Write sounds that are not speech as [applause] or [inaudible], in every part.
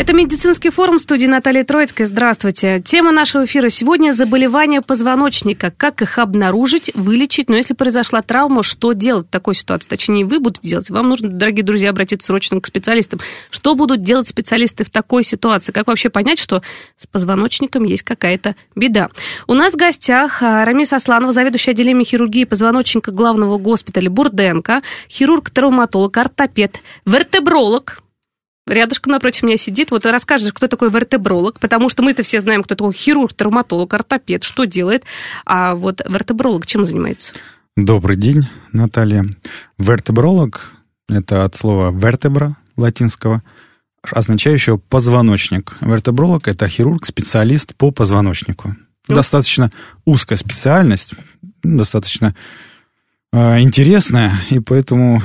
Это медицинский форум в студии Натальи Троицкой. Здравствуйте. Тема нашего эфира сегодня – заболевания позвоночника. Как их обнаружить, вылечить, но если произошла травма, что делать в такой ситуации? Точнее, вы будете делать. Вам нужно, дорогие друзья, обратиться срочно к специалистам. Что будут делать специалисты в такой ситуации? Как вообще понять, что с позвоночником есть какая-то беда? У нас в гостях а, Рамис Асланова, заведующий отделением хирургии позвоночника главного госпиталя Бурденко, хирург-травматолог, ортопед, вертебролог, рядышком напротив меня сидит. Вот расскажешь, кто такой вертебролог, потому что мы-то все знаем, кто такой хирург, травматолог, ортопед, что делает. А вот вертебролог чем занимается? Добрый день, Наталья. Вертебролог – это от слова вертебра латинского, означающего позвоночник. Вертебролог – это хирург, специалист по позвоночнику. Ну. Достаточно узкая специальность, достаточно э, интересная, и поэтому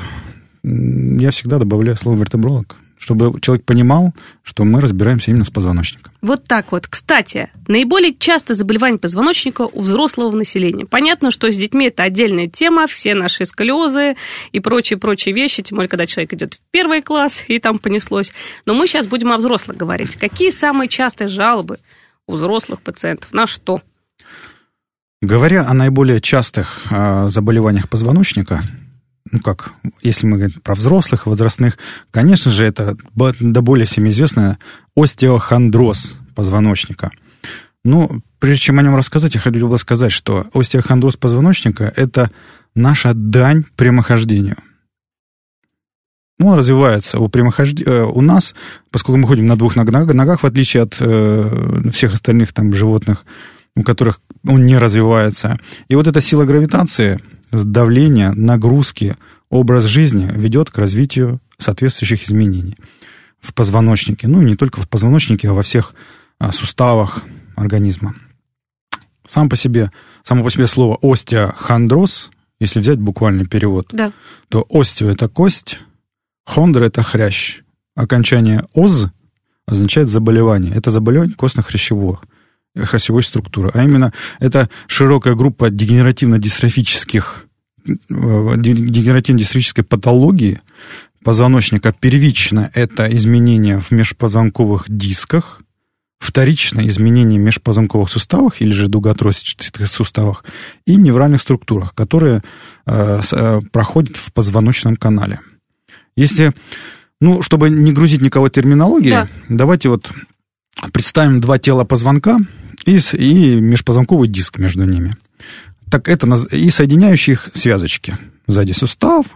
я всегда добавляю слово вертебролог чтобы человек понимал, что мы разбираемся именно с позвоночником. Вот так вот. Кстати, наиболее часто заболевания позвоночника у взрослого населения. Понятно, что с детьми это отдельная тема, все наши сколиозы и прочие-прочие вещи, тем более, когда человек идет в первый класс, и там понеслось. Но мы сейчас будем о взрослых говорить. Какие самые частые жалобы у взрослых пациентов? На что? Говоря о наиболее частых э, заболеваниях позвоночника, ну как, если мы говорим про взрослых, возрастных, конечно же, это до более всем известное остеохондроз позвоночника. Но прежде чем о нем рассказать, я хотел бы сказать, что остеохондроз позвоночника – это наша дань прямохождению. Он развивается у, прямохожд... Э, у нас, поскольку мы ходим на двух ногах, в отличие от э, всех остальных там, животных, у которых он не развивается. И вот эта сила гравитации – давление, нагрузки, образ жизни ведет к развитию соответствующих изменений в позвоночнике. Ну, и не только в позвоночнике, а во всех а, суставах организма. Сам по себе, само по себе слово остеохондроз, если взять буквальный перевод, да. то остео – это кость, хондра – это хрящ. Окончание «оз» означает заболевание. Это заболевание костно-хрящевого хрящевой структуры. А именно, это широкая группа дегенеративно-дистрофических дегенеративно-дистрофической патологии позвоночника. Первично это изменения в межпозвонковых дисках, вторично изменения в межпозвонковых суставах или же дуготросчатых суставах и невральных структурах, которые э, э, проходят в позвоночном канале. Если, ну, чтобы не грузить никого терминологией, да. давайте вот представим два тела позвонка, и, и межпозвонковый диск между ними. Так это и соединяющие их связочки. Сзади сустав.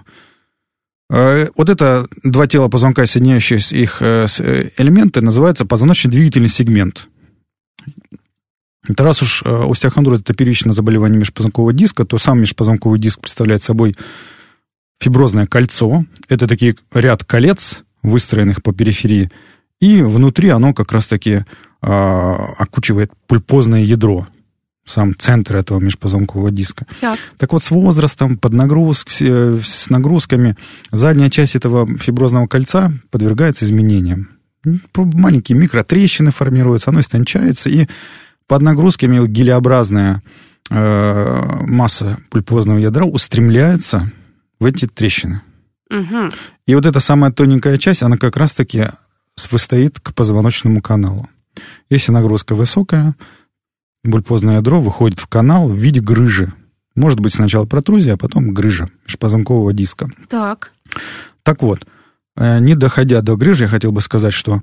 Э, вот это два тела позвонка, соединяющие их э, э, элементы, называется позвоночный двигательный сегмент. Это раз уж остеохондроз – это первичное заболевание межпозвонкового диска, то сам межпозвонковый диск представляет собой фиброзное кольцо. Это такие ряд колец, выстроенных по периферии, и внутри оно как раз-таки а, окучивает пульпозное ядро, сам центр этого межпозвонкового диска. Так. так вот, с возрастом, под нагрузк, с нагрузками, задняя часть этого фиброзного кольца подвергается изменениям. Маленькие микротрещины формируются, оно истончается, и под нагрузками гелеобразная э, масса пульпозного ядра устремляется в эти трещины. Угу. И вот эта самая тоненькая часть, она как раз-таки выстоит к позвоночному каналу. Если нагрузка высокая, бульпозное ядро выходит в канал в виде грыжи. Может быть сначала протрузия, а потом грыжа межпозвонкового диска. Так. Так вот, э, не доходя до грыжи, я хотел бы сказать, что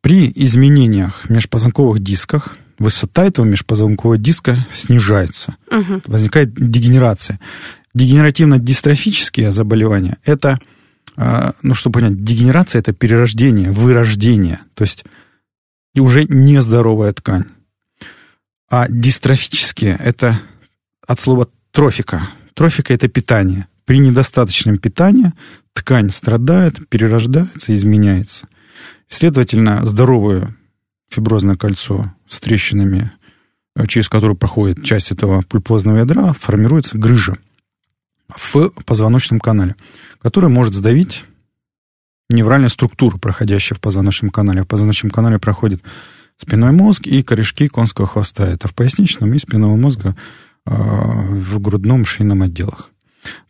при изменениях в межпозвонковых дисках высота этого межпозвонкового диска снижается. Угу. Возникает дегенерация. Дегенеративно-дистрофические заболевания – это, э, ну, чтобы понять, дегенерация – это перерождение, вырождение. То есть и уже нездоровая ткань. А дистрофические – это от слова трофика. Трофика – это питание. При недостаточном питании ткань страдает, перерождается, изменяется. Следовательно, здоровое фиброзное кольцо с трещинами, э, через которое проходит часть этого пульпозного ядра, формируется грыжа в позвоночном канале, которая может сдавить невральную структуру, проходящую в позвоночном канале. В позвоночном канале проходит спиной мозг и корешки конского хвоста. Это в поясничном и спинного мозга э, в грудном шейном отделах.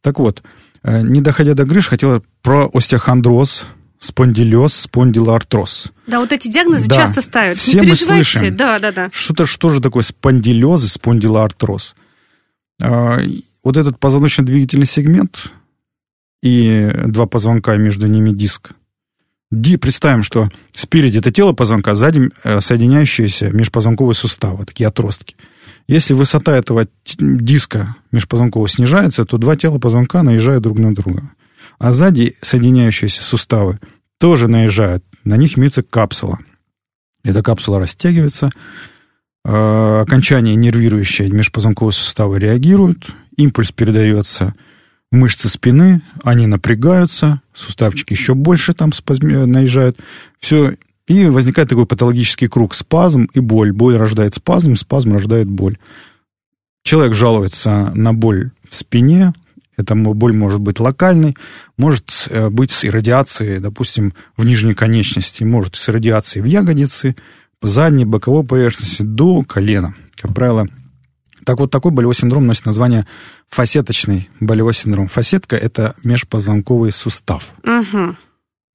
Так вот, э, не доходя до грыж, хотела про остеохондроз, спондилез, спондилоартроз. Да, вот эти диагнозы да. часто ставят. Все не мы слышим. Да, да, да. Что-то, что же такое спондилез и спондилоартроз? А, вот этот позвоночно-двигательный сегмент и два позвонка, между ними диск. Ди, представим, что спереди это тело позвонка, сзади э, соединяющиеся межпозвонковые суставы, такие отростки. Если высота этого диска межпозвонкового снижается, то два тела позвонка наезжают друг на друга. А сзади соединяющиеся суставы тоже наезжают. На них имеется капсула. Эта капсула растягивается, э, окончания нервирующие межпозвонковые суставы реагируют, импульс передается мышцы спины, они напрягаются, суставчики еще больше там спазм... наезжают. Все, и возникает такой патологический круг спазм и боль. Боль рождает спазм, спазм рождает боль. Человек жалуется на боль в спине, эта боль может быть локальной, может э, быть с иррадиацией, допустим, в нижней конечности, может с иррадиацией в ягодице, задней, боковой поверхности до колена. Как правило, так вот, такой болевой синдром носит название фасеточный болевой синдром. Фасетка – это межпозвонковый сустав. Угу.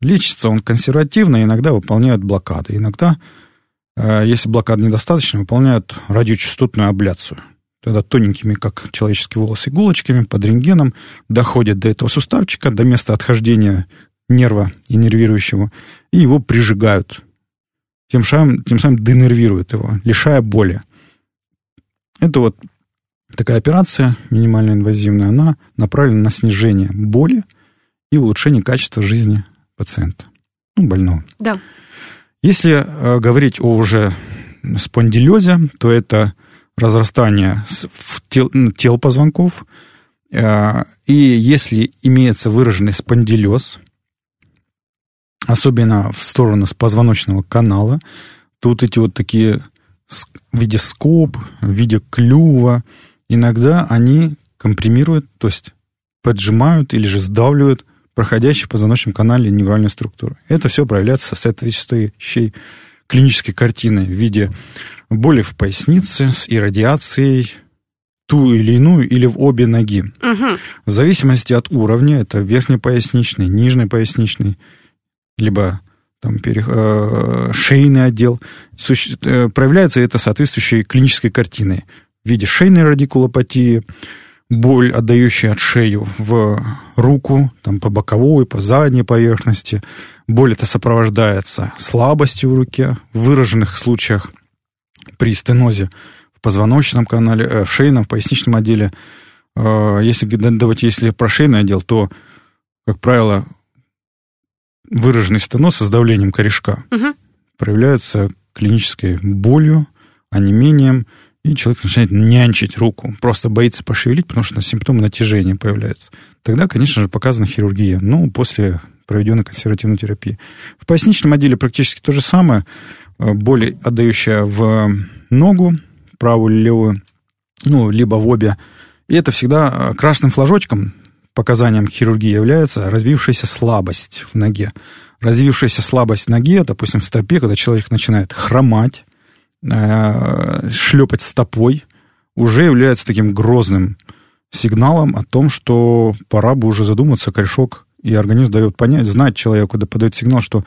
Лечится он консервативно, иногда выполняют блокады. Иногда, э, если блокад недостаточно, выполняют радиочастотную абляцию – тогда тоненькими, как человеческие волосы, иголочками под рентгеном доходят до этого суставчика, до места отхождения нерва иннервирующего, и его прижигают. Тем самым, тем самым денервируют его, лишая боли. Это вот такая операция, минимально инвазивная, она направлена на снижение боли и улучшение качества жизни пациента, ну, больного. Да. Если э, говорить о уже спондилезе, то это разрастание тел, тел позвонков. Э, и если имеется выраженный спондилез, особенно в сторону позвоночного канала, вот эти вот такие в виде скоб, в виде клюва, иногда они компримируют, то есть поджимают или же сдавливают проходящий в позвоночном канале невральную структуру. Это все проявляется соответствующей клинической картиной в виде боли в пояснице с иррадиацией ту или иную или в обе ноги. Угу. В зависимости от уровня, это верхнепоясничный, нижнепоясничный, либо там, пере, э, шейный отдел, суще, э, проявляется это соответствующей клинической картиной в виде шейной радикулопатии, боль, отдающая от шею в руку, там, по боковой, по задней поверхности. Боль это сопровождается слабостью в руке, в выраженных случаях при стенозе в позвоночном канале, э, в шейном, в поясничном отделе. Э, если, давайте, если про шейный отдел, то, как правило, выраженный стеноз с давлением корешка угу. проявляется клинической болью, онемением, и человек начинает нянчить руку, просто боится пошевелить, потому что симптомы натяжения появляются. Тогда, конечно же, показана хирургия, ну, после проведенной консервативной терапии. В поясничном отделе практически то же самое. Э, боль, отдающая в ногу, правую или левую, ну, либо в обе. И это всегда э, красным флажочком, показанием хирургии является развившаяся слабость в ноге. Развившаяся слабость в ноге, допустим, в стопе, когда человек начинает хромать, э, шлепать стопой, уже является таким грозным сигналом о том, что пора бы уже задуматься, корешок и организм дает понять, знать человеку, да подает сигнал, что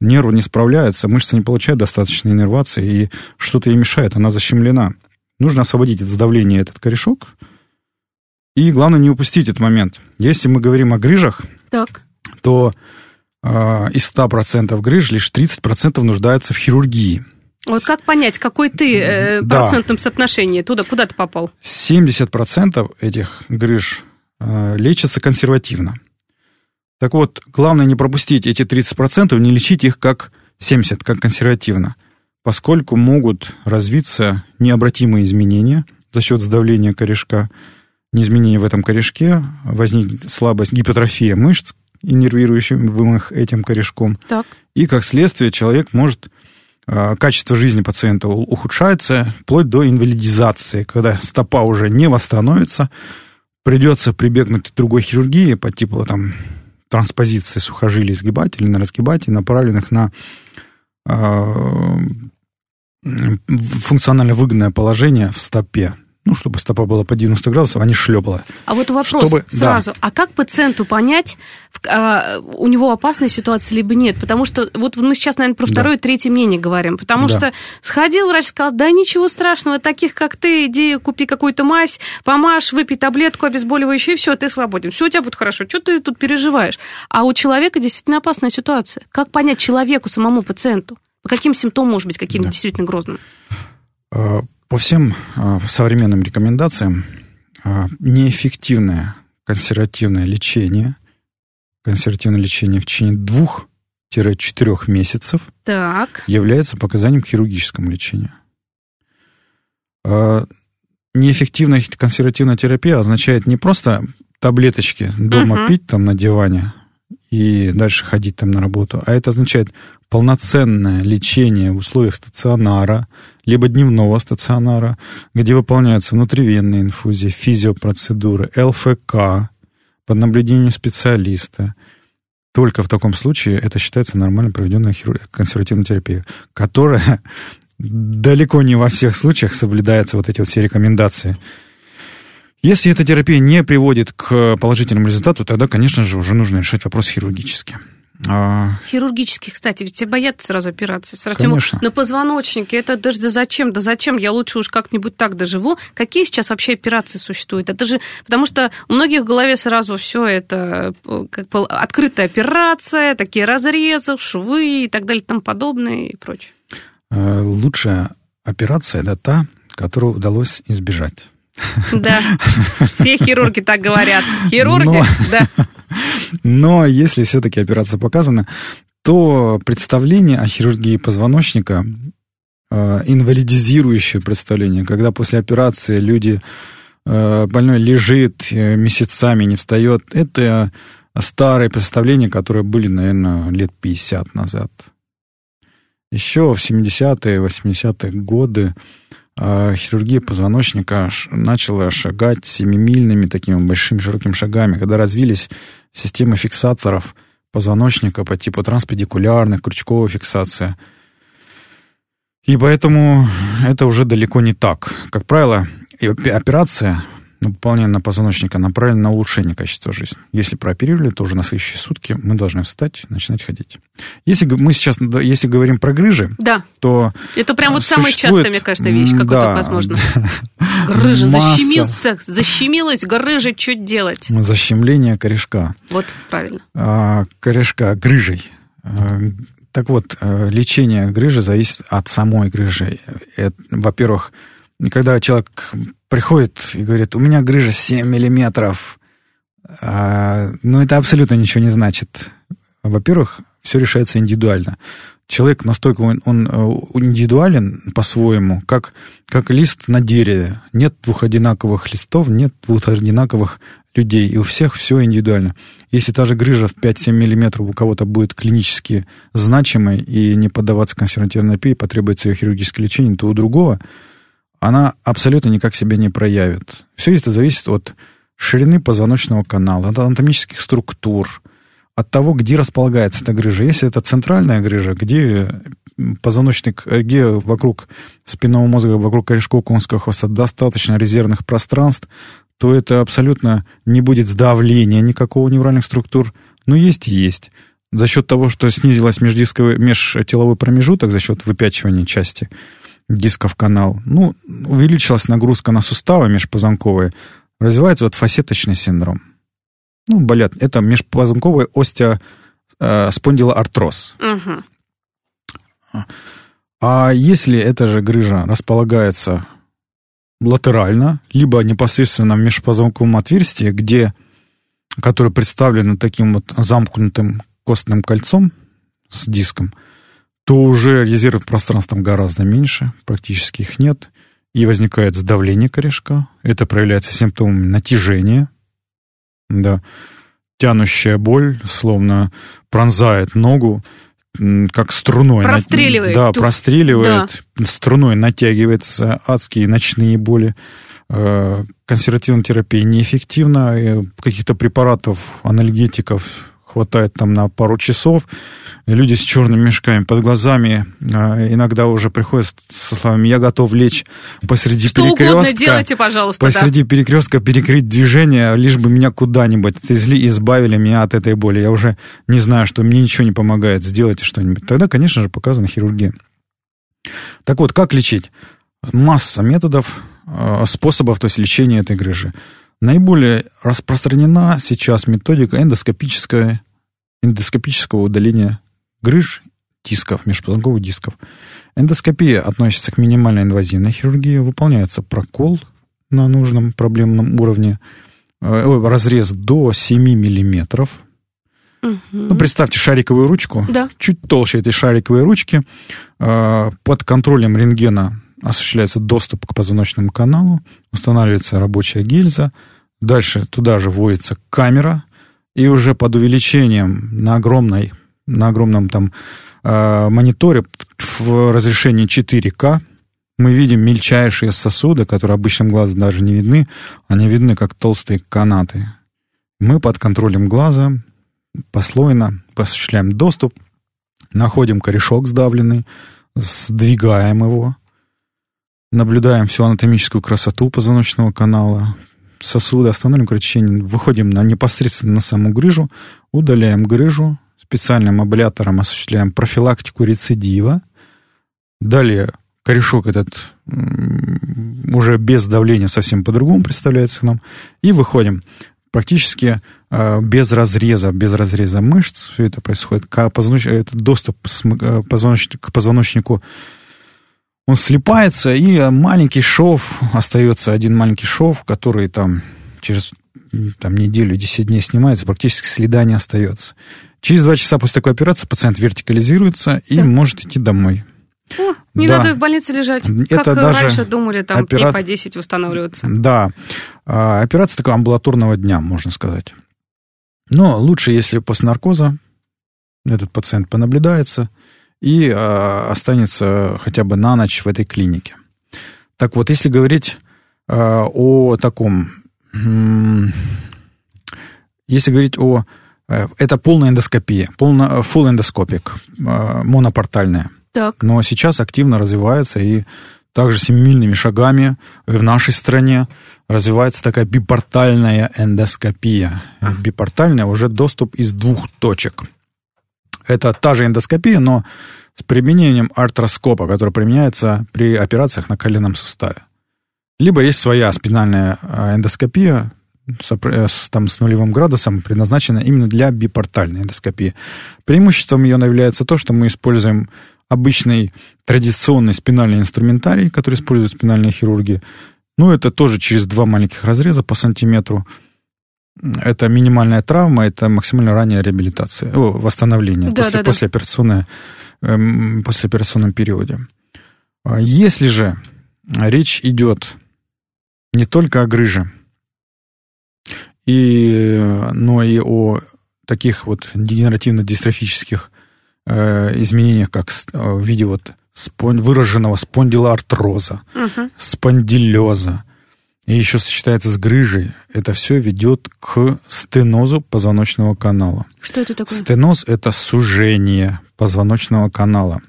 нерв не справляется, мышца не получает достаточной иннервации, и что-то ей мешает, она защемлена. Нужно освободить от давления этот корешок, и главное не упустить этот момент. Если мы говорим о грыжах, так. то э, из 100% грыж лишь 30% нуждаются в хирургии. Вот как понять, какой ты э, да. процентном соотношении? Туда, куда ты попал? 70% этих грыж э, лечатся консервативно. Так вот, главное не пропустить эти 30%, не лечить их как 70%, как консервативно, поскольку могут развиться необратимые изменения за счет сдавления корешка, не изменения в этом корешке, возникнет слабость, гипотрофия мышц, иннервирующим их этим корешком. Так. И как следствие человек может качество жизни пациента ухудшается вплоть до инвалидизации, когда стопа уже не восстановится, придется прибегнуть к другой хирургии по типу там, транспозиции сухожилий сгибателей на разгибателей, направленных на э, функционально выгодное положение в стопе ну, чтобы стопа была по 90 градусов, а не шлепала. А вот вопрос чтобы, сразу. Да. А как пациенту понять, а, у него опасная ситуация либо нет? Потому что вот мы сейчас, наверное, про второе да. и третье мнение говорим. Потому да. что сходил врач, сказал, да ничего страшного, таких как ты, иди купи какую-то мазь, помажь, выпей таблетку обезболивающую, и все, ты свободен. Все у тебя будет хорошо. Что ты тут переживаешь? А у человека действительно опасная ситуация. Как понять человеку, самому пациенту? По каким симптомам может быть каким-то да. действительно грозным? По всем а, современным рекомендациям а, неэффективное консервативное лечение, консервативное лечение в течение двух-четырех месяцев так. является показанием к хирургическому лечению. А, неэффективная консервативная терапия означает не просто таблеточки дома угу. пить там на диване и дальше ходить там на работу, а это означает полноценное лечение в условиях стационара, либо дневного стационара, где выполняются внутривенные инфузии, физиопроцедуры, ЛФК под наблюдением специалиста. Только в таком случае это считается нормально проведенная консервативная терапия, которая [laughs] далеко не во всех случаях соблюдается вот эти вот все рекомендации. Если эта терапия не приводит к положительному результату, тогда, конечно же, уже нужно решать вопрос хирургически. А... Хирургических, кстати, ведь все боятся сразу операции. Сразу Конечно. на позвоночнике. Это даже да зачем? Да зачем? Я лучше уж как-нибудь так доживу. Какие сейчас вообще операции существуют? Это же потому что у многих в голове сразу все это как бы открытая операция, такие разрезы, швы и так далее, и тому подобное и прочее. Э, лучшая операция это та, которую удалось избежать. Да, все хирурги так говорят. Хирурги, Но... да. Но если все-таки операция показана, то представление о хирургии позвоночника, э, инвалидизирующее представление, когда после операции люди, э, больной лежит э, месяцами, не встает, это старые представления, которые были, наверное, лет 50 назад. Еще в 70-е, 80-е годы хирургия позвоночника начала шагать семимильными такими большими широкими шагами, когда развились системы фиксаторов позвоночника по типу транспедикулярных, крючковая фиксация. И поэтому это уже далеко не так. Как правило, операция выполнение на позвоночника направлено на улучшение качества жизни. Если прооперировали, то уже на следующие сутки мы должны встать начинать ходить. Если мы сейчас, если говорим про грыжи, да. то Это прям вот самая частая, мне кажется, вещь, какой да, возможно. [laughs] Грыжа, масса... защемился, защемилась грыжа, что делать? Защемление корешка. Вот, правильно. А, корешка грыжей. А, так вот, э, лечение грыжи зависит от самой грыжи. Во-первых, когда человек приходит и говорит, у меня грыжа 7 миллиметров, а, ну, это абсолютно ничего не значит. Во-первых, все решается индивидуально. Человек настолько он, он э, индивидуален по-своему, как, как лист на дереве. Нет двух одинаковых листов, нет двух одинаковых людей. И у всех все индивидуально. Если та же грыжа в 5-7 миллиметров у кого-то будет клинически значимой и не поддаваться консервативной терапии, потребуется ее хирургическое лечение, то у другого она абсолютно никак себя не проявит. Все это зависит от ширины позвоночного канала, от анатомических структур, от того, где располагается эта грыжа. Если это центральная грыжа, где позвоночник, где вокруг спинного мозга, вокруг корешкового конского хвоста достаточно резервных пространств, то это абсолютно не будет сдавления никакого невральных структур. Но есть и есть. За счет того, что снизилась междисковый, межтеловой промежуток, за счет выпячивания части – дисков канал. Ну, увеличилась нагрузка на суставы межпозвонковые, развивается вот фасеточный синдром. Ну, болят. Это межпозвонковый остеоспондилоартроз. Э, угу. А если эта же грыжа располагается латерально, либо непосредственно в межпозвонковом отверстии, где, которое представлено таким вот замкнутым костным кольцом с диском – то уже резерв пространства гораздо меньше, практически их нет, и возникает сдавление корешка. Это проявляется симптомами натяжения, да, тянущая боль, словно пронзает ногу, как струной. Простреливает. Да, простреливает, да. струной натягивается, адские ночные боли. Э, консервативная терапия неэффективна, каких-то препаратов, анальгетиков хватает там на пару часов. Люди с черными мешками под глазами э, иногда уже приходят со словами «я готов лечь посреди Что перекрестка». угодно делайте, пожалуйста. Посреди да. перекрестка перекрыть движение, лишь бы меня куда-нибудь отвезли, избавили меня от этой боли. Я уже не знаю, что мне ничего не помогает, сделайте что-нибудь. Тогда, конечно же, показана хирургия. Так вот, как лечить? Масса методов, Э, способов то есть, лечения этой грыжи. Наиболее распространена сейчас методика эндоскопическая, эндоскопического удаления грыж дисков, межпозвонковых дисков. Эндоскопия относится к минимальной инвазивной хирургии, выполняется прокол на нужном проблемном уровне, э, разрез до 7 миллиметров. Угу. Ну, представьте шариковую ручку, да. чуть толще этой шариковой ручки, э, под контролем рентгена осуществляется доступ к позвоночному каналу, устанавливается рабочая гильза, дальше туда же вводится камера, и уже под увеличением на огромной, на огромном там э, мониторе в разрешении 4К мы видим мельчайшие сосуды, которые обычным глазом даже не видны, они видны как толстые канаты. Мы под контролем глаза послойно осуществляем доступ, находим корешок сдавленный, сдвигаем его, наблюдаем всю анатомическую красоту позвоночного канала, сосуды, остановим кровотечение, выходим на непосредственно на саму грыжу, удаляем грыжу, специальным аблятором осуществляем профилактику рецидива. Далее корешок этот уже без давления совсем по-другому представляется нам. И выходим практически э, без разреза, без разреза мышц. Все это происходит. К позвоноч... Это доступ э, к позвоночнику он слипается, и маленький шов, остается один маленький шов, который там через там, неделю, 10 дней снимается, практически следа не остается. Через два часа после такой операции пациент вертикализируется и да. может идти домой. О, не да. надо в больнице лежать. Это как даже раньше думали, там опера... дней по 10 восстанавливаться. Да. А, операция такого амбулаторного дня, можно сказать. Но лучше, если после наркоза этот пациент понаблюдается, и э, останется хотя бы на ночь в этой клинике. Так вот, если говорить э, о таком, э, если говорить о, э, это полная эндоскопия, полно, full эндоскопик, э, монопортальная. Так. Но сейчас активно развивается и также семимильными шагами в нашей стране развивается такая бипортальная эндоскопия. Бипортальная уже доступ из двух точек – это та же эндоскопия, но с применением артроскопа, который применяется при операциях на коленном суставе. Либо есть своя спинальная э, эндоскопия, с, э, там, с нулевым градусом, предназначена именно для бипортальной эндоскопии. Преимуществом ее является то, что мы используем обычный традиционный спинальный инструментарий, который используют спинальные хирурги. Ну, это тоже через два маленьких разреза по сантиметру – это минимальная травма, это максимально ранняя реабилитация, о, восстановление да, после, да, послеоперационное, эм, послеоперационном периоде. А если же речь идет не только о грыже, и, но и о таких вот дегенеративно-дистрофических э, изменениях, как э, в виде вот спон, выраженного спондилоартроза, угу. спондилеза, и еще сочетается с грыжей, это все ведет к стенозу позвоночного канала. Что это такое? Стеноз – это сужение позвоночного канала.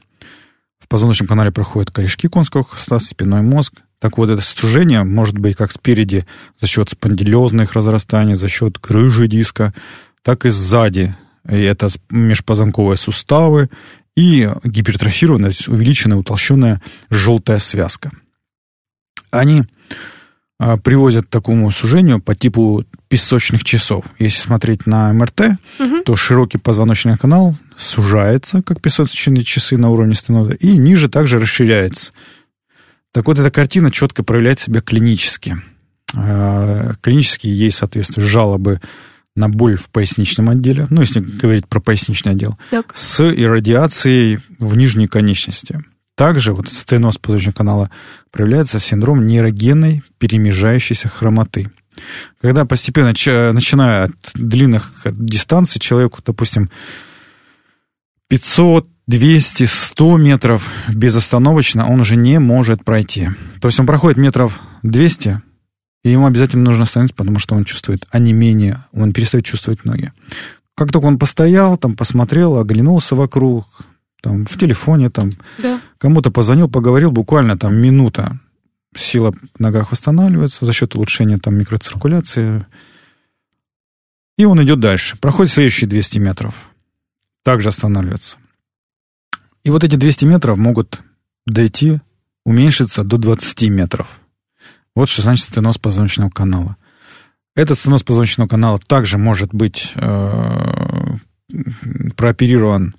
В позвоночном канале проходят корешки конского хвоста, спиной мозг. Так вот, это сужение может быть как спереди за счет спондилезных разрастаний, за счет грыжи диска, так и сзади. И это межпозвонковые суставы и гипертрофированная, увеличенная, утолщенная желтая связка. Они приводят к такому сужению по типу песочных часов. Если смотреть на МРТ, угу. то широкий позвоночный канал сужается, как песочные часы на уровне стеноза, и ниже также расширяется. Так вот, эта картина четко проявляет себя клинически. А, клинически ей соответствуют жалобы на боль в поясничном отделе, ну, если говорить про поясничный отдел, так. с иррадиацией в нижней конечности. Также вот стеноз позвоночного канала проявляется синдром нейрогенной перемежающейся хромоты. Когда постепенно, начиная от длинных дистанций, человеку, допустим, 500, 200, 100 метров безостановочно он уже не может пройти. То есть он проходит метров 200, и ему обязательно нужно остановиться, потому что он чувствует онемение, он перестает чувствовать ноги. Как только он постоял, там посмотрел, оглянулся вокруг, там в телефоне, там да. кому-то позвонил, поговорил, буквально там минута. Сила в ногах восстанавливается за счет улучшения там микроциркуляции. И он идет дальше. Проходит следующие 200 метров. Также останавливается. И вот эти 200 метров могут дойти, уменьшиться до 20 метров. Вот что значит стеноз позвоночного канала. Этот стеноз позвоночного канала также может быть э, прооперирован.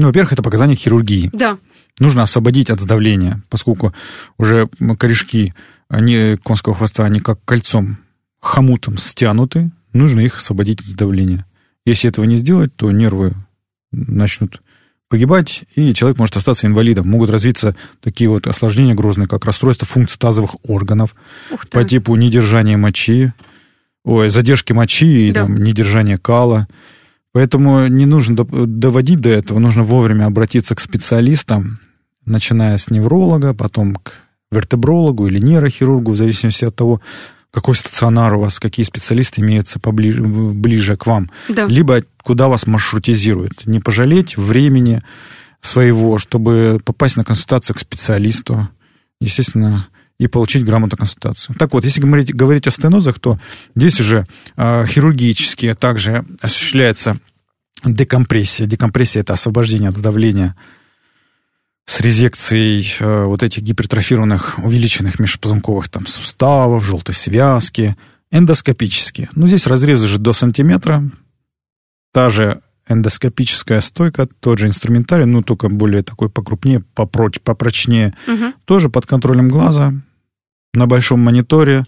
Ну, во-первых, это показание хирургии. Да. Нужно освободить от сдавления, поскольку уже корешки они, конского хвоста, они как кольцом, хомутом стянуты, нужно их освободить от сдавления. Если этого не сделать, то нервы начнут погибать, и человек может остаться инвалидом. Могут развиться такие вот осложнения грозные, как расстройство функций тазовых органов по типу недержания мочи, ой, задержки мочи и да. там, недержания кала. Поэтому не нужно доводить до этого, нужно вовремя обратиться к специалистам, начиная с невролога, потом к вертебрологу или нейрохирургу, в зависимости от того, какой стационар у вас, какие специалисты имеются поближе, ближе к вам. Да. Либо куда вас маршрутизируют. Не пожалеть времени своего, чтобы попасть на консультацию к специалисту. Естественно, и получить грамотную консультацию. Так вот, если говорить, говорить о стенозах, то здесь уже э, хирургически также осуществляется декомпрессия. Декомпрессия – это освобождение от давления с резекцией э, вот этих гипертрофированных, увеличенных межпозвонковых там, суставов, желтой связки, эндоскопически. Ну, здесь разрез уже до сантиметра, та же эндоскопическая стойка, тот же инструментарий, ну, только более такой покрупнее, попроч, попрочнее, угу. тоже под контролем глаза, на большом мониторе,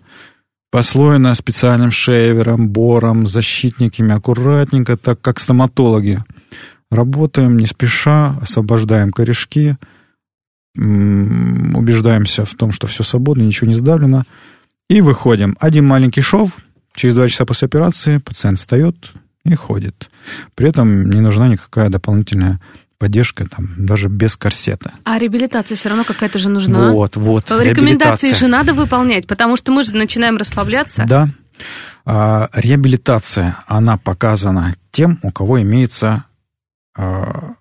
послоена специальным шейвером, бором, защитниками, аккуратненько, так как стоматологи. Работаем не спеша, освобождаем корешки, убеждаемся в том, что все свободно, ничего не сдавлено, и выходим. Один маленький шов, через два часа после операции пациент встает и ходит. При этом не нужна никакая дополнительная поддержка, там, даже без корсета. А реабилитация все равно какая-то же нужна. Вот, вот. Рекомендации же надо выполнять, потому что мы же начинаем расслабляться. Да. А, реабилитация, она показана тем, у кого имеется а,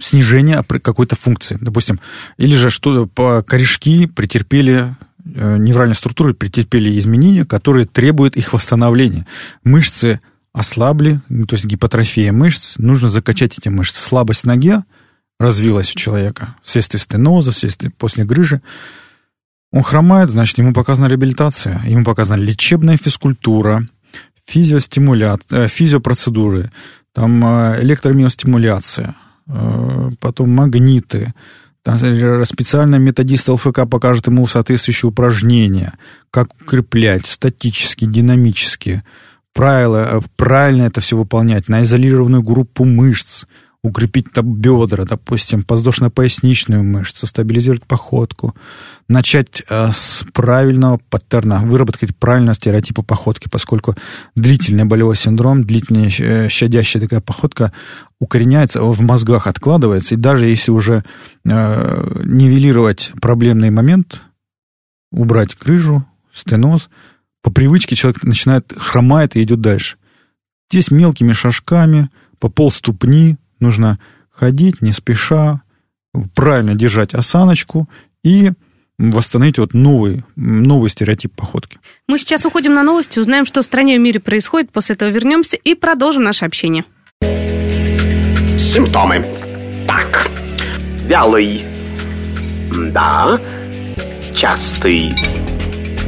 снижение какой-то функции. Допустим, или же что по корешки претерпели э, невральные структуры претерпели изменения, которые требуют их восстановления. Мышцы ослабли, ну, то есть гипотрофия мышц, нужно закачать эти мышцы. Слабость ноги развилась у человека вследствие стеноза, вследствие после грыжи. Он хромает, значит, ему показана реабилитация, ему показана лечебная физкультура, физиостимуляция, э, физиопроцедуры, там э, электромиостимуляция, э, потом магниты, там специальный методист ЛФК покажет ему соответствующие упражнения, как укреплять статически, динамически, э, правильно это все выполнять, на изолированную группу мышц, укрепить там бедра, допустим, подвздошно-поясничную мышцу, стабилизировать походку, начать э, с правильного паттерна, выработать правильного стереотипа походки, поскольку длительный болевой синдром, длительная э, щадящая такая походка укореняется, в мозгах откладывается, и даже если уже э, нивелировать проблемный момент, убрать крыжу, стеноз, по привычке человек начинает хромает и идет дальше. Здесь мелкими шажками, по пол ступни, нужно ходить не спеша, правильно держать осаночку и восстановить вот новый, новый стереотип походки. Мы сейчас уходим на новости, узнаем, что в стране и в мире происходит, после этого вернемся и продолжим наше общение. Симптомы. Так, вялый. Да. Частый.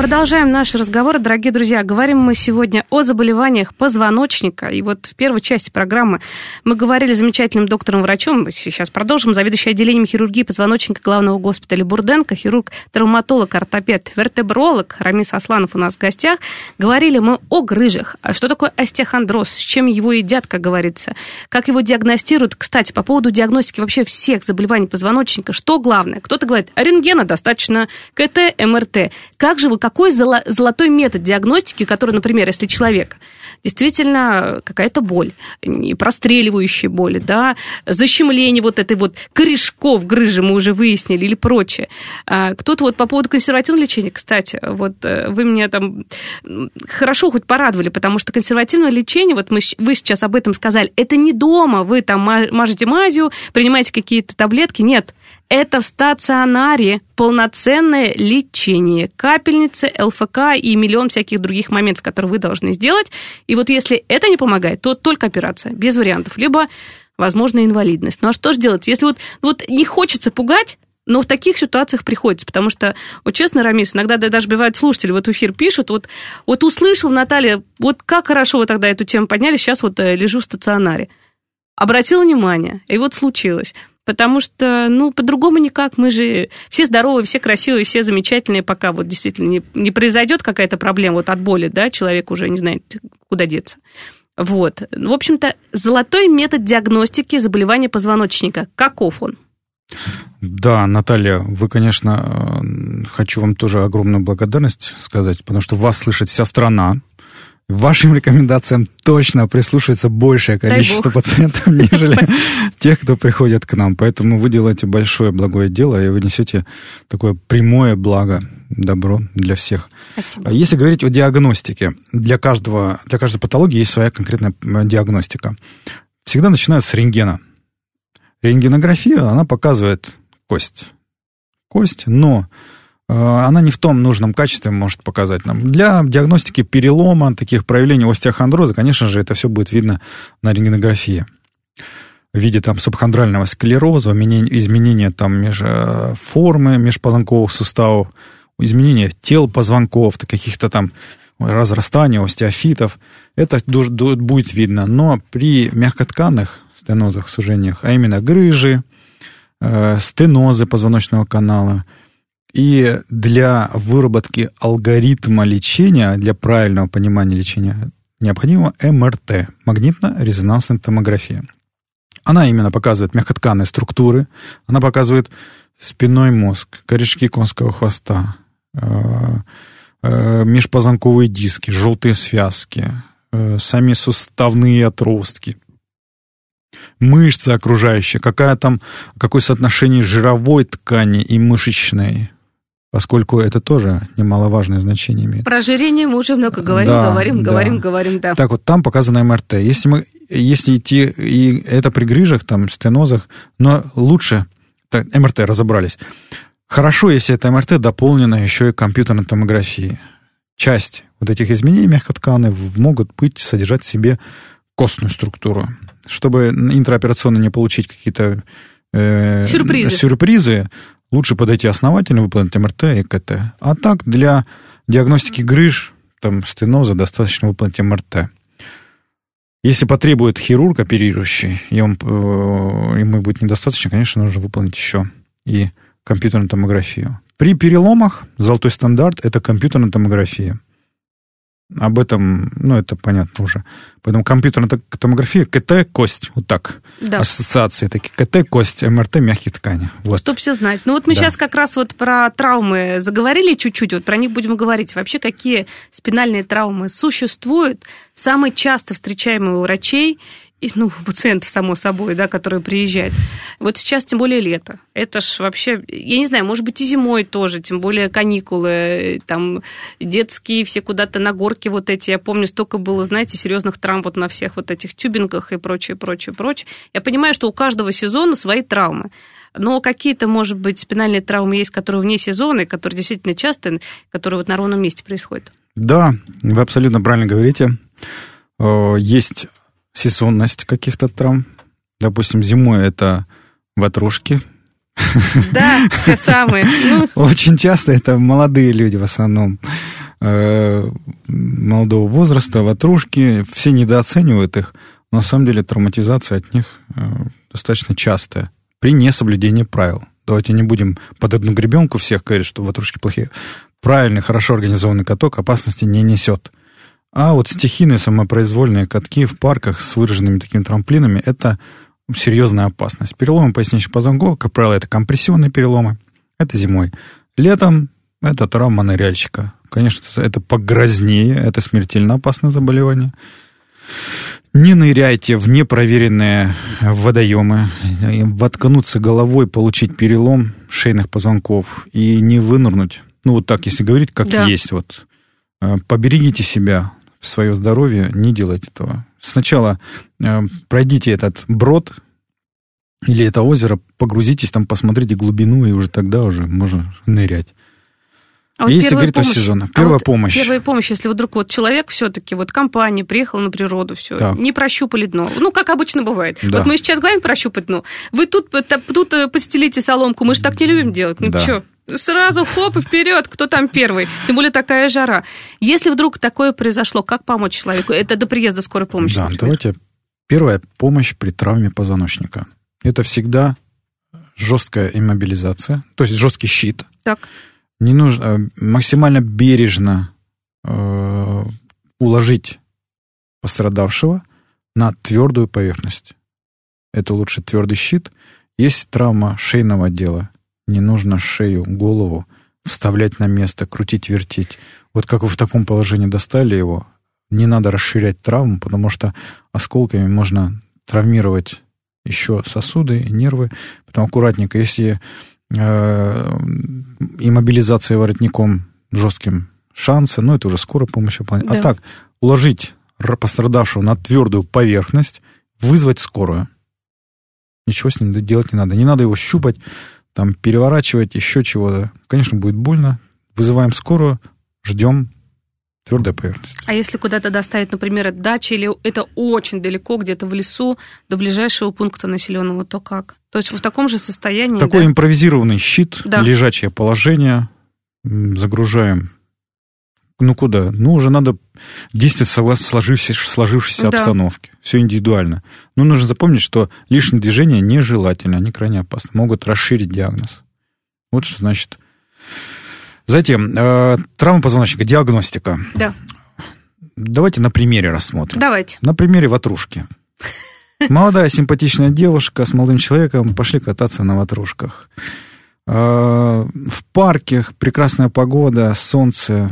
Продолжаем наш разговор, дорогие друзья. Говорим мы сегодня о заболеваниях позвоночника. И вот в первой части программы мы говорили с замечательным доктором-врачом, сейчас продолжим, заведующий отделением хирургии позвоночника главного госпиталя Бурденко, хирург-травматолог, ортопед, вертебролог Рамис Асланов у нас в гостях. Говорили мы о грыжах. А что такое остеохондроз, с чем его едят, как говорится, как его диагностируют. Кстати, по поводу диагностики вообще всех заболеваний позвоночника, что главное? Кто-то говорит, рентгена достаточно, КТ, МРТ. Как же вы какой золотой метод диагностики, который, например, если человек действительно какая-то боль, простреливающая боль, да, защемление вот этой вот корешков грыжи мы уже выяснили или прочее. А, кто-то вот по поводу консервативного лечения, кстати, вот э, вы меня там хорошо хоть порадовали, потому что консервативное лечение, вот мы, вы сейчас об этом сказали, это не дома, вы там мажете мазью, принимаете какие-то таблетки, нет, это в стационаре полноценное лечение. Капельницы, ЛФК и миллион всяких других моментов, которые вы должны сделать. И вот если это не помогает, то только операция, без вариантов. Либо, возможно, инвалидность. Ну а что же делать? Если вот, вот не хочется пугать, но в таких ситуациях приходится, потому что, вот честно, Рамис, иногда даже бывают слушатели, вот в эфир пишут, вот, вот услышал, Наталья, вот как хорошо вы тогда эту тему подняли, сейчас вот э, лежу в стационаре. Обратил внимание, и вот случилось. Потому что, ну, по-другому никак. Мы же все здоровые, все красивые, все замечательные, пока вот действительно не, не произойдет какая-то проблема вот от боли, да, человек уже не знает, куда деться. Вот. В общем-то, золотой метод диагностики заболевания позвоночника. Каков он? Да, Наталья, вы, конечно, э, хочу вам тоже огромную благодарность сказать, потому что вас слышит вся страна, вашим рекомендациям точно прислушивается большее количество пациентов, [laughs] нежели тех, кто приходит к нам. Поэтому вы делаете большое благое дело и вы несете такое прямое благо, добро для всех. Спасибо. А если говорить о диагностике, для, каждого, для каждой патологии есть своя конкретная диагностика. Всегда начинают с рентгена. Рентгенография, она показывает кость. Кость, но Э, она не в том нужном качестве может показать нам. Для диагностики перелома, таких проявлений остеохондроза, конечно же, это все будет видно на рентгенографии в виде там субхондрального склероза, изменения там меж, э, формы межпозвонковых суставов, изменения тел позвонков, каких-то там разрастания остеофитов. Это будет видно. Но при мягкотканных стенозах, сужениях, а именно грыжи, э, стенозы позвоночного канала – и для выработки алгоритма лечения, для правильного понимания лечения, необходимо МРТ, магнитно-резонансная томография. Она именно показывает мягкотканные структуры, она показывает спинной мозг, корешки конского хвоста, э, э, межпозвонковые диски, желтые связки, э, сами суставные отростки, мышцы окружающие, какая там, какое соотношение жировой ткани и мышечной, поскольку это тоже немаловажное значение имеет. Про ожирение мы уже много говорим, да, говорим, да. говорим, говорим, да. Так вот, там показано МРТ. Если, мы, если идти, и это при грыжах, там, стенозах, но лучше, так, МРТ разобрались. Хорошо, если это МРТ дополнено еще и компьютерной томографией. Часть вот этих изменений мягкотканы могут быть, содержать в себе костную структуру. Чтобы интраоперационно не получить какие-то э, сюрпризы. сюрпризы, лучше подойти основательно, выполнить МРТ и КТ. А так, для диагностики грыж, там, стеноза, достаточно выполнить МРТ. Если потребует хирург оперирующий, и он, э, ему будет недостаточно, конечно, нужно выполнить еще и компьютерную томографию. При переломах золотой стандарт – это компьютерная томография. Об этом, ну, это понятно уже. Поэтому компьютерная томография, КТ, кость, вот так. Да. Ассоциации такие. КТ, кость, МРТ, мягкие ткани. Вот. Чтобы все знать. Ну, вот мы да. сейчас как раз вот про травмы заговорили чуть-чуть, вот про них будем говорить. Вообще, какие спинальные травмы существуют? Самые часто встречаемые у врачей и, ну, пациентов, само собой, да, которые приезжают. Вот сейчас, тем более, лето. Это ж вообще, я не знаю, может быть, и зимой тоже, тем более каникулы, там, детские все куда-то на горке вот эти. Я помню, столько было, знаете, серьезных травм вот на всех вот этих тюбингах и прочее, прочее, прочее. Я понимаю, что у каждого сезона свои травмы. Но какие-то, может быть, спинальные травмы есть, которые вне сезона, и которые действительно часто, которые вот на ровном месте происходят. Да, вы абсолютно правильно говорите. Есть сезонность каких-то травм. Допустим, зимой это ватрушки. Да, те самые. Ну. Очень часто это молодые люди в основном. э, молодого возраста, ватрушки, все недооценивают их, но на самом деле травматизация от них э, достаточно частая при несоблюдении правил. Давайте не будем под одну гребенку всех говорить, что ватрушки плохие. Правильный, хорошо организованный каток опасности не несет. А вот стихийные самопроизвольные катки в парках с выраженными такими трамплинами – это серьезная опасность. Переломы поясничных позвонков, как правило, это компрессионные переломы. Это зимой. Летом это травма ныряльщика. Конечно, это погрознее, это смертельно опасное заболевание. Не ныряйте в непроверенные водоемы. Воткнуться головой, получить перелом шейных позвонков и не вынырнуть. Ну, вот так, если говорить, как да. есть. Вот. Э, поберегите себя, свое здоровье, не делайте этого. Сначала э, пройдите этот брод или это озеро, погрузитесь там, посмотрите глубину, и уже тогда уже можно нырять. А вот если говорить помощь, о сезонах, первая а вот помощь. Первая помощь, если вдруг вот человек все-таки, вот компания приехала на природу, все, так. не прощупали дно. Ну, как обычно бывает. Да. Вот мы сейчас говорим прощупать дно. Вы тут, тут э, подстелите соломку, мы же так не любим делать. Ну, да. что? Сразу хоп и вперед, кто там первый. Тем более такая жара. Если вдруг такое произошло, как помочь человеку? Это до приезда скорой помощи. Да, например. давайте. Первая помощь при травме позвоночника. Это всегда жесткая иммобилизация, то есть жесткий щит. Так не нужно э, максимально бережно э, уложить пострадавшего на твердую поверхность. Это лучше твердый щит. Если травма шейного отдела, не нужно шею, голову вставлять на место, крутить, вертеть. Вот как вы в таком положении достали его, не надо расширять травму, потому что осколками можно травмировать еще сосуды, нервы. Поэтому аккуратненько, если Э, иммобилизация воротником жестким шансы, но это уже скорая помощь. А да. А так, уложить пострадавшего на твердую поверхность, вызвать скорую. Ничего с ним делать не надо. Не надо его щупать, там, переворачивать, еще чего-то. Конечно, будет больно. Вызываем скорую, ждем твердая поверхность. А если куда-то доставить, например, от дачи, или это очень далеко, где-то в лесу, до ближайшего пункта населенного, то как? То есть в таком же состоянии. Такой да? импровизированный щит, да. лежачее положение, загружаем. Ну куда? Ну, уже надо действовать согласно сложившейся, сложившейся да. обстановке. Все индивидуально. Но нужно запомнить, что лишние движения нежелательны, они крайне опасны. Могут расширить диагноз. Вот что значит Затем, э, травма позвоночника, диагностика. Да. Давайте на примере рассмотрим. Давайте. На примере ватрушки. Молодая симпатичная девушка с молодым человеком пошли кататься на ватрушках. Э, в парке прекрасная погода, солнце.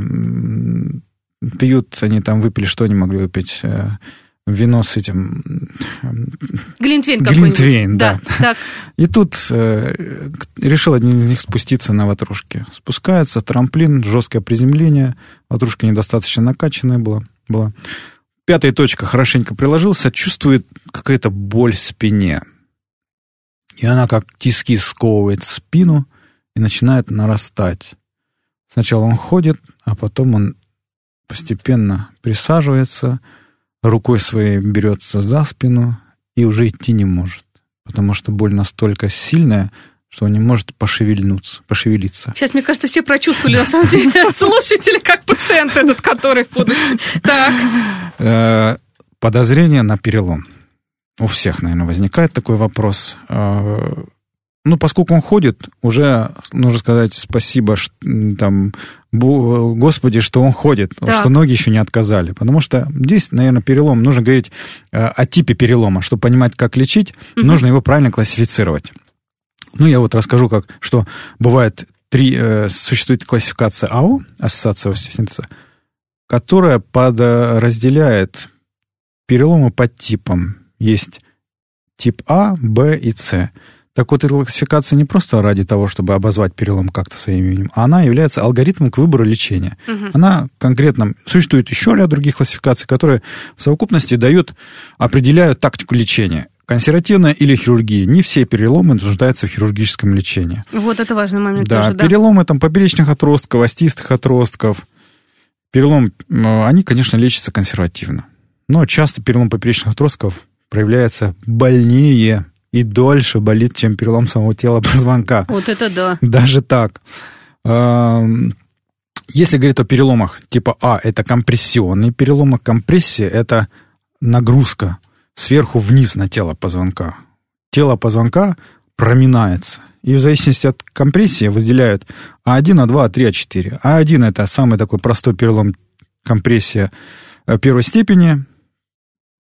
Пьют, они там выпили, что они могли выпить? Э, вино с этим... Глинтвейн Глинтвейн, да. да. Так. И тут э, решил один из них спуститься на ватрушке. Спускается, трамплин, жесткое приземление. Ватрушка недостаточно накачанная была. была. Пятая точка хорошенько приложился, чувствует какая-то боль в спине. И она как тиски сковывает спину и начинает нарастать. Сначала он ходит, а потом он постепенно присаживается, рукой своей берется за спину и уже идти не может, потому что боль настолько сильная, что он не может пошевельнуться, пошевелиться. Сейчас, мне кажется, все прочувствовали, на самом деле, [laughs] слушатели, как пациент этот, который в. Так. Э, подозрение на перелом. У всех, наверное, возникает такой вопрос. Ну, поскольку он ходит, уже нужно сказать спасибо там, Господи, что он ходит, так. что ноги еще не отказали. Потому что здесь, наверное, перелом, нужно говорить э, о типе перелома. Чтобы понимать, как лечить, угу. нужно его правильно классифицировать. Ну, я вот расскажу, как, что бывает три, э, существует классификация АО, ассоциация остеосинтеза, которая подразделяет переломы по типам. Есть тип А, Б и С. Так вот, эта классификация не просто ради того, чтобы обозвать перелом как-то своим именем, а она является алгоритмом к выбору лечения. Угу. Она конкретно... Существует еще ряд других классификаций, которые в совокупности дают, определяют тактику лечения. Консервативная или хирургия. Не все переломы нуждаются в хирургическом лечении. Вот это важный момент да, тоже, да. Переломы там, поперечных отростков, остистых отростков. Перелом, они, конечно, лечатся консервативно. Но часто перелом поперечных отростков проявляется больнее и дольше болит, чем перелом самого тела позвонка. Вот это да. Даже так. Если говорить о переломах типа А, это компрессионный переломы, компрессия – это нагрузка сверху вниз на тело позвонка. Тело позвонка проминается. И в зависимости от компрессии выделяют А1, А2, А3, А4. А1 – это самый такой простой перелом компрессия э, первой степени,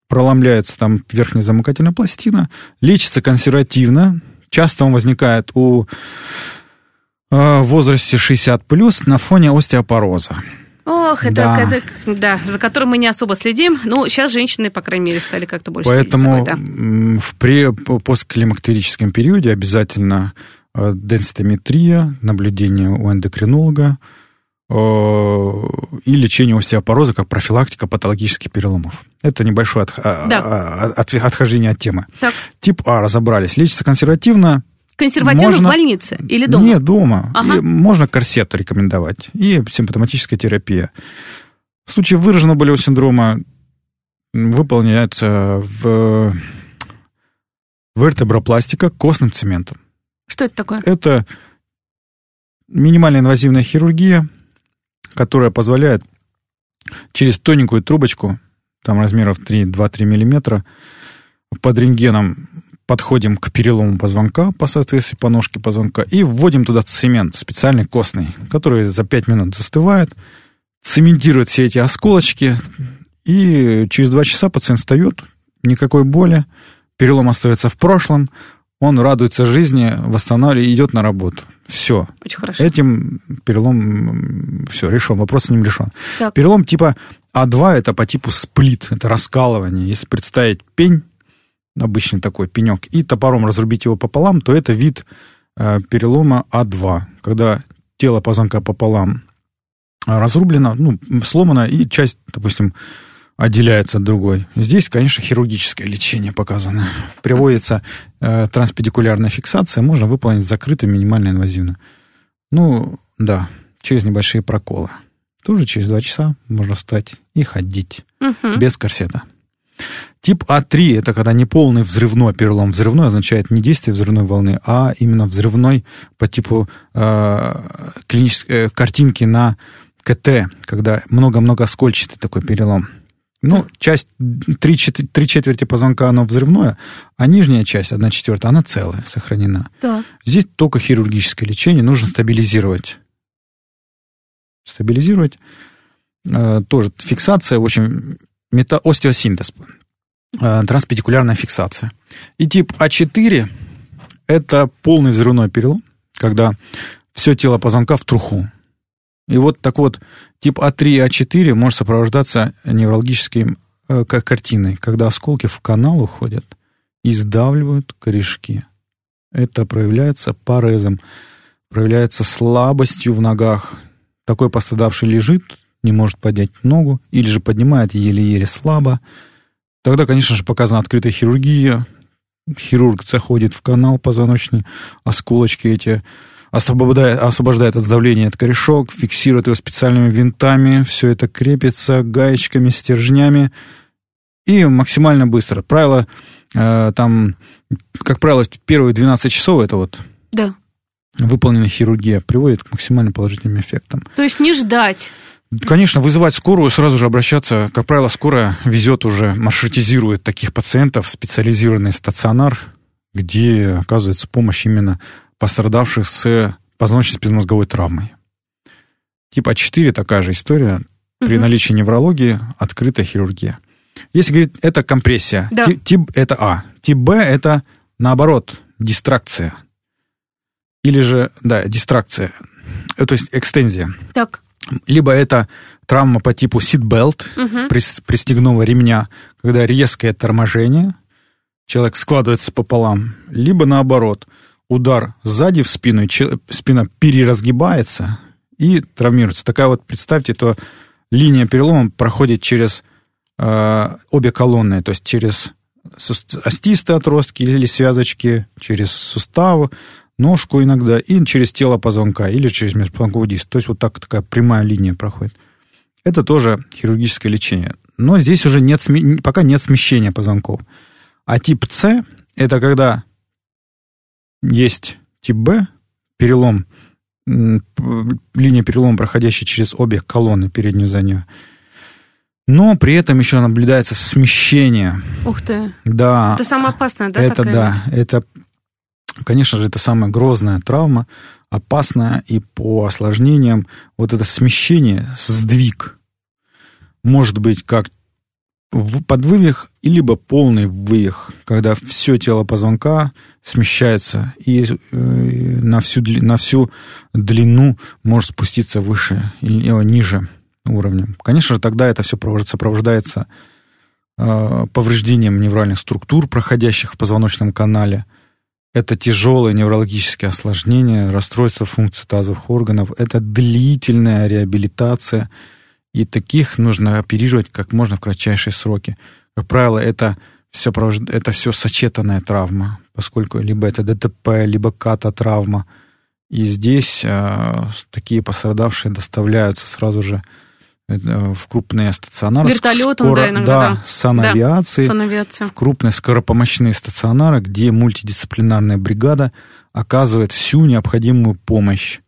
проломляется там верхняя замыкательная пластина, лечится консервативно, часто он возникает у э, возрасте 60 плюс на фоне остеопороза. Ох, это, да. это, да, за которым мы не особо следим. Ну, сейчас женщины, по крайней мере, стали как-то больше Поэтому собой, да. в при, постклимактерическом периоде обязательно э, денситометрия, наблюдение у эндокринолога и лечение остеопороза как профилактика патологических переломов. Это небольшое отх... А, да. А, от... отхождение от темы. Так. Тип А разобрались. Лечится консервативно, Консервативно можно... в больнице или дома? Нет, дома. Ага. И можно корсету рекомендовать. И симптоматическая терапия. В случае выраженного болевого синдрома выполняется в вертебропластика костным цементом. Что это такое? Это минимальная инвазивная хирургия, которая позволяет через тоненькую трубочку, там размеров 2-3 миллиметра, под рентгеном подходим к перелому позвонка, по соответствию по ножке позвонка, и вводим туда цемент специальный костный, который за 5 минут застывает, цементирует все эти осколочки, и через 2 часа пациент встает, никакой боли, перелом остается в прошлом, он радуется жизни, восстанавливает, идет на работу. Все. Очень хорошо. Этим перелом, все, решен, вопрос с ним решен. Так. Перелом типа А2 это по типу сплит, это раскалывание. Если представить пень, обычный такой пенек, и топором разрубить его пополам, то это вид э, перелома А2, когда тело позвонка пополам разрублено, ну, сломано, и часть, допустим, отделяется от другой. Здесь, конечно, хирургическое лечение показано. Приводится э, транспедикулярная фиксация, можно выполнить закрыто, минимально инвазивно. Ну, да, через небольшие проколы. Тоже через два часа можно встать и ходить угу. без корсета. Тип А3 – это когда неполный взрывной перелом. Взрывной означает не действие взрывной волны, а именно взрывной по типу э, клинической э, картинки на КТ, когда много-много скольчатый такой перелом. Ну, часть, три, три четверти позвонка, оно взрывное, а нижняя часть, одна четвертая, она целая, сохранена. Да. Здесь только хирургическое лечение, нужно стабилизировать. Стабилизировать. Э, тоже фиксация, общем, мета остеосинтез, э, транспедикулярная фиксация. И тип А4 – это полный взрывной перелом, когда все тело позвонка в труху. И вот так вот, тип А3 и А4 может сопровождаться неврологической э, картиной, когда осколки в канал уходят и сдавливают корешки. Это проявляется парезом, проявляется слабостью в ногах. Такой пострадавший лежит, не может поднять ногу, или же поднимает еле-еле слабо. Тогда, конечно же, показана открытая хирургия. Хирург заходит в канал позвоночный, осколочки эти освобождает, освобождает от давления этот корешок, фиксирует его специальными винтами, все это крепится гаечками, стержнями, и максимально быстро. Правило, э, там, как правило, первые 12 часов это вот да. выполненная хирургия приводит к максимально положительным эффектам. То есть не ждать. Конечно, вызывать скорую, сразу же обращаться. Как правило, скорая везет уже, маршрутизирует таких пациентов в специализированный стационар, где оказывается помощь именно пострадавших с позвоночно-спинномозговой травмой. Типа 4 такая же история. При угу. наличии неврологии открытая хирургия. Если говорить, это компрессия. Да. Тип, тип это А. Тип Б это наоборот, дистракция. Или же, да, дистракция. Э, то есть экстензия. Так. Либо это травма по типу seatbelt, угу. пристегного ремня, когда резкое торможение, человек складывается пополам, либо наоборот, удар сзади в спину, спина переразгибается и травмируется. Такая вот, представьте, то линия перелома проходит через э, обе колонны, то есть через остистые отростки или связочки, через суставы, ножку иногда, и через тело позвонка, или через межпозвонковый диск. То есть вот так такая прямая линия проходит. Это тоже хирургическое лечение. Но здесь уже нет, пока нет смещения позвонков. А тип С – это когда есть тип Б, перелом линия перелома, проходящая через обе колонны, переднюю и заднюю. Но при этом еще наблюдается смещение. Ух ты. Да. Это самое опасное, да? Это такая да. Это, конечно же, это самая грозная травма, опасная и по осложнениям вот это смещение, сдвиг может быть как в подвывих и либо полный вывих, когда все тело позвонка смещается и э, на, всю, на всю длину может спуститься выше или э, ниже уровня. Конечно же, тогда это все сопровождается э, повреждением невральных структур, проходящих в позвоночном канале. Это тяжелые неврологические осложнения, расстройство функций тазовых органов. Это длительная реабилитация. И таких нужно оперировать как можно в кратчайшие сроки. Как правило, это все, это все сочетанная травма, поскольку либо это ДТП, либо ката-травма. И здесь э, такие пострадавшие доставляются сразу же э, в крупные стационары. Вертолетом, да, иногда, да. санавиации, Санавиация. в крупные скоропомощные стационары, где мультидисциплинарная бригада оказывает всю необходимую помощь.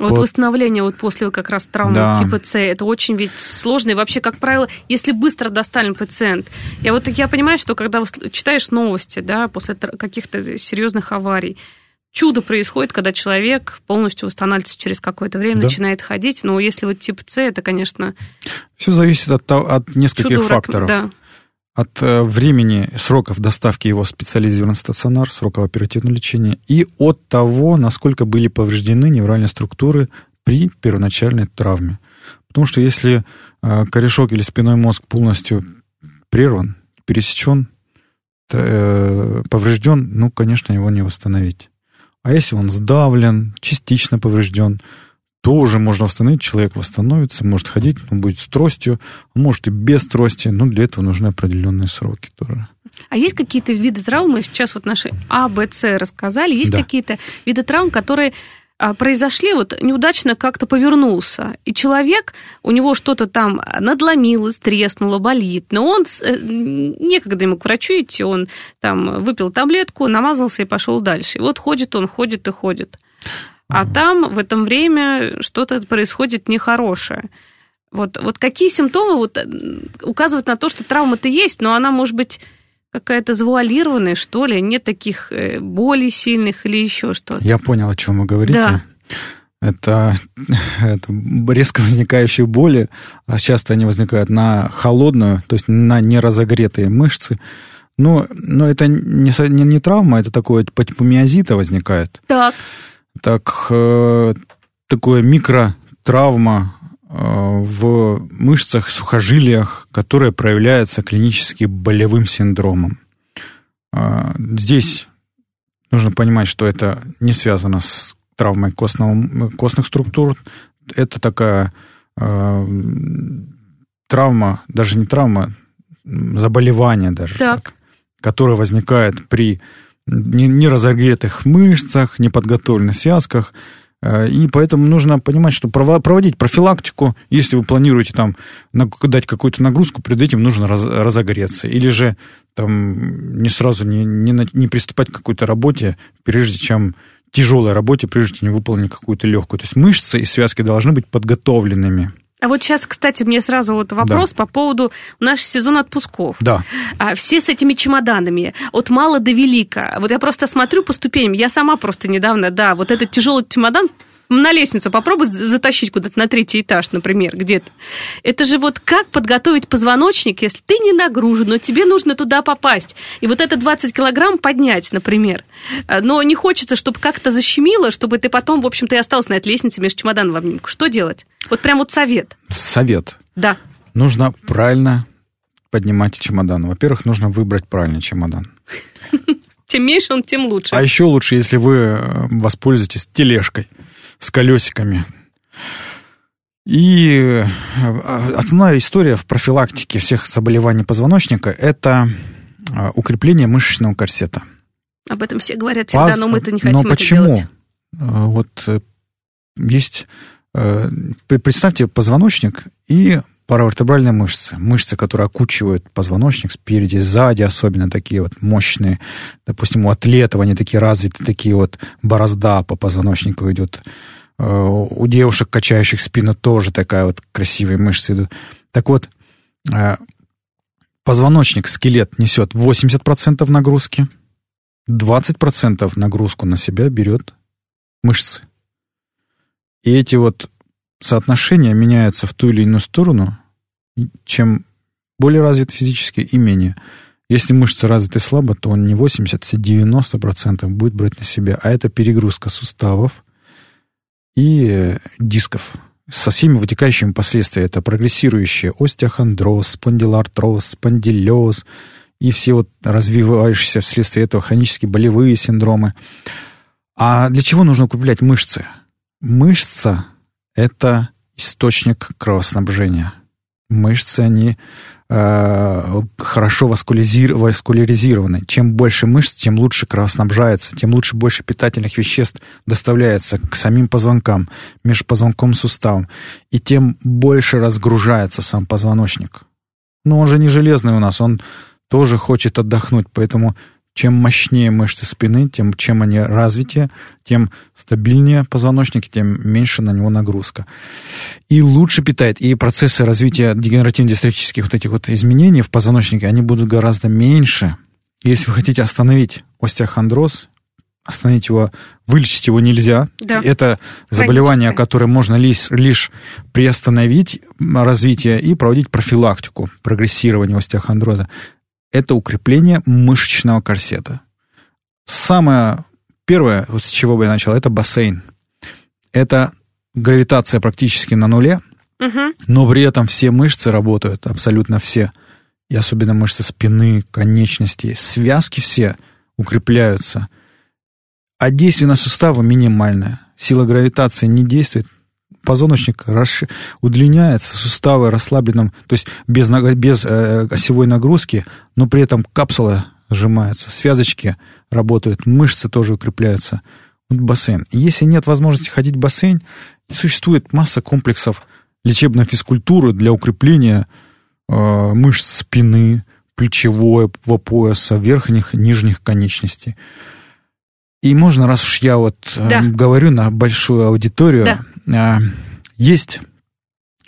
Вот, Вот. восстановление вот после как раз травмы Да. типа С, это очень ведь сложно. И вообще, как правило, если быстро доставлен пациент, я вот я понимаю, что когда читаешь новости, да, после каких-то серьезных аварий, чудо происходит, когда человек полностью восстанавливается через какое-то время, Да. начинает ходить. Но если вот тип С, это, конечно, Все зависит от, от нескольких чудо факторов. Да. От э, времени, сроков доставки его в специализированный стационар, сроков оперативного лечения и от того, насколько были повреждены невральные структуры при первоначальной травме. Потому что если э, корешок или спиной мозг полностью прерван, пересечен, э, поврежден, ну, конечно, его не восстановить. А если он сдавлен, частично поврежден, то уже можно восстановить, человек восстановится, может ходить, он будет с тростью, может и без трости, но для этого нужны определенные сроки тоже. А есть какие-то виды травмы, сейчас вот наши А, Б, С рассказали, есть Да. какие-то виды травм, которые а, произошли, вот неудачно как-то повернулся, и человек, у него что-то там надломилось, треснуло, болит, но он, э, некогда ему к врачу идти, он там выпил таблетку, намазался и пошел дальше. И вот ходит он, ходит и ходит. А там в это время что-то происходит нехорошее. Вот, вот какие симптомы вот, э, указывают на то, что травма-то есть, но она может быть какая-то завуалированная, что ли, нет таких э, болей сильных или еще что-то. Я понял, о чем вы говорите. Да. Это, [laughs] это резко возникающие боли, а часто они возникают на холодную, то есть на неразогретые мышцы. Но, но это не, не, не травма, это такое по типу миозита возникает. Так, Так, э, такое микротравма э, в мышцах, сухожилиях, которая проявляется клинически болевым синдромом. А, Здесь нужно понимать, что это не связано с травмой костного, костных структур. Это такая э, травма, даже не травма, заболевание даже, Так. которое возникает при неразогретых мышцах, неподготовленных связках. Э, И поэтому нужно понимать, что прово- проводить профилактику, если вы планируете там дать какую-то нагрузку, перед этим нужно раз- разогреться. Или же там не сразу не, не, не приступать к какой-то работе, прежде чем тяжелой работе, прежде чем выполнить какую-то легкую. То есть мышцы и связки должны быть подготовленными. А вот сейчас, кстати, мне сразу вот вопрос по поводу наш сезон отпусков. Да. А все с этими чемоданами, от мала до велика. Вот я просто смотрю по ступеням, я сама просто недавно, да, вот этот тяжелый чемодан на лестницу попробуй за- затащить куда-то на третий этаж, например, где-то. Это же вот как подготовить позвоночник, если ты не нагружен, но тебе нужно туда попасть. И вот это 20 килограмм поднять, например. А, Но не хочется, чтобы как-то защемило, чтобы ты потом, в общем-то, и остался на этой лестнице между чемоданом в обнимку. Что делать? Вот прям вот совет. Совет. Да. Нужно правильно поднимать чемодан. Во-первых, нужно выбрать правильный чемодан. [laughs] Чем меньше он, тем лучше. А еще лучше, если вы э, воспользуетесь тележкой с колесиками. И э, основная история в профилактике всех заболеваний позвоночника – это э, укрепление мышечного корсета. Об этом все говорят всегда, Паз- но мы-то не хотим Но это почему? делать. Э, Вот э, есть... э, пр- Представьте позвоночник и паравертебральные мышцы, мышцы, которые окучивают позвоночник спереди, сзади, особенно такие вот мощные. Допустим, у атлетов они такие развиты, такие вот борозда по позвоночнику идет. Э, у девушек, качающих спину, тоже такая вот красивые мышцы идут. Так вот, э, позвоночник, скелет несет 80% нагрузки, 20% нагрузку на себя берет мышцы. И эти вот соотношения меняются в ту или иную сторону, чем более развит физически и менее. Если мышцы развиты слабо, то он не 80, а 90% будет брать на себя. А это перегрузка суставов и э, дисков со всеми вытекающими последствиями. Это прогрессирующие остеохондроз, спондилартроз, спондилез и все вот развивающиеся вследствие этого хронические болевые синдромы. А для чего нужно укреплять мышцы? Мышца – это источник кровоснабжения. Мышцы, они э, хорошо васкуляризированы. Чем больше мышц, тем лучше кровоснабжается, тем лучше больше питательных веществ доставляется к самим позвонкам, межпозвонковым суставам, и тем больше разгружается сам позвоночник. Но он же не железный у нас, он тоже хочет отдохнуть, поэтому чем мощнее мышцы спины, тем чем они развитие, тем стабильнее позвоночник, тем меньше на него нагрузка. И лучше питает. И процессы развития дегенеративно-дистрофических вот этих вот изменений в позвоночнике, они будут гораздо меньше. Если вы хотите остановить остеохондроз, остановить его, вылечить его нельзя. Да. Это заболевание, которое можно лишь, лишь приостановить развитие и проводить профилактику прогрессирования остеохондроза это укрепление мышечного корсета. Самое первое, с чего бы я начал, это бассейн. Это гравитация практически на нуле, угу. но при этом все мышцы работают, абсолютно все. И особенно мышцы спины, конечностей, связки все укрепляются. А действие на суставы минимальное. Сила гравитации не действует, позвоночник расш... удлиняется, суставы расслабленным, то есть без, без э, осевой нагрузки, но при этом капсула сжимается, связочки работают, мышцы тоже укрепляются. Вот бассейн. Если нет возможности ходить в бассейн, существует масса комплексов лечебной физкультуры для укрепления э, мышц спины, плечевого пояса, верхних, нижних конечностей. И можно, раз уж я вот э, да. говорю на большую аудиторию, да. А, есть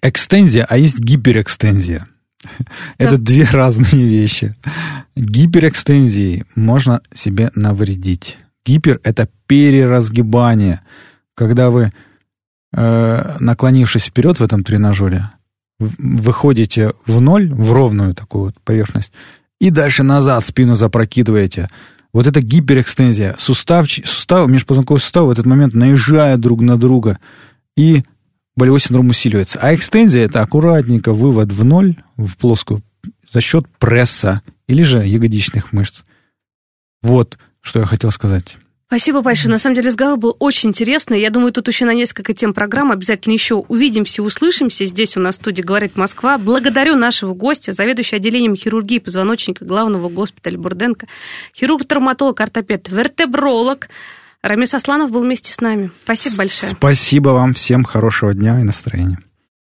экстензия, а есть гиперэкстензия. Это две разные вещи. Гиперэкстензией можно себе навредить. Гипер – это переразгибание. Когда вы, э, наклонившись вперед в этом тренажере, выходите в ноль, в ровную такую вот поверхность, и дальше назад спину запрокидываете. Вот это гиперэкстензия. Сустав, сустав, межпозвонковый сустав в этот момент наезжает друг на друга – и болевой синдром усиливается. А экстензия – это аккуратненько вывод в ноль, в плоскую, за счет пресса или же ягодичных мышц. Вот, что я хотел сказать. Спасибо большое. На самом деле разговор был очень интересный. Я думаю, тут еще на несколько тем программ обязательно еще увидимся, услышимся. Здесь у нас в студии «Говорит Москва». Благодарю нашего гостя, заведующий отделением хирургии позвоночника главного госпиталя Бурденко, хирург-травматолог, ортопед, вертебролог, Рамис Асланов был вместе с нами. Спасибо большое. Спасибо вам всем. Хорошего дня и настроения.